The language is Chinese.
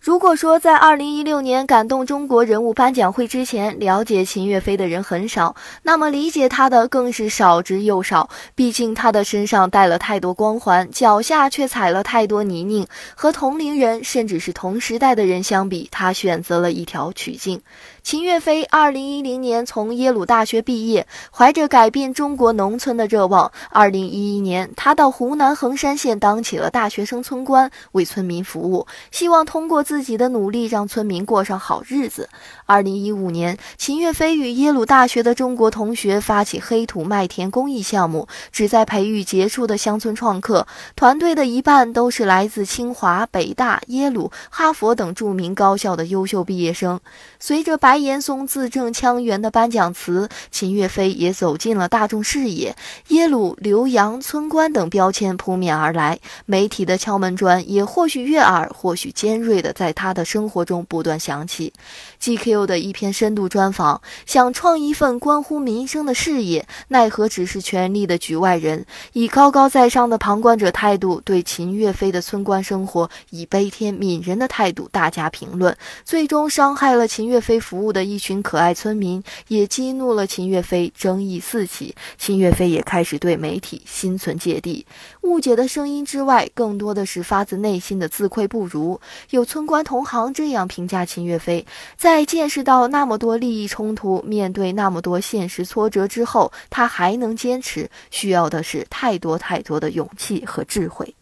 如果说在二零一六年感动中国人物颁奖会之前，了解秦岳飞的人很少，那么理解他的更是少之又少。毕竟他的身上带了太多光环，脚下却踩了太多泥泞。和同龄人，甚至是同时代的人相比，他选择了一条曲径。秦岳飞二零一零年从耶鲁大学毕业，怀着改变中国农村的热望，二零一一年他到湖南衡山县当起了大学生村官，为村民服务，希望通过自己的努力让村民过上好日子。二零一五年，秦岳飞与耶鲁大学的中国同学发起黑土麦田公益项目，旨在培育杰出的乡村创客。团队的一半都是来自清华、北大、耶鲁、哈佛等著名高校的优秀毕业生。随着白岩松字正腔圆的颁奖词，秦岳飞也走进了大众视野。耶鲁、留洋、村官等标签扑面而来，媒体的敲门砖也或许悦耳，或许尖锐的，在他的生活中不断响起。GQ 的一篇深度专访，想创一份关乎民生的事业，奈何只是权力的局外人，以高高在上的旁观者态度对秦岳飞的村官生活以悲天悯人的态度大加评论，最终伤害了秦岳飞服务的一群可爱村民，也激怒了秦岳飞，争议四起。秦岳飞也开始对媒体心存芥蒂，误解的声音之外，更多的是发自内心的自愧不如。有村管同行这样评价秦岳飞，在见识到那么多利益冲突，面对那么多现实挫折之后，他还能坚持，需要的是太多太多的勇气和智慧。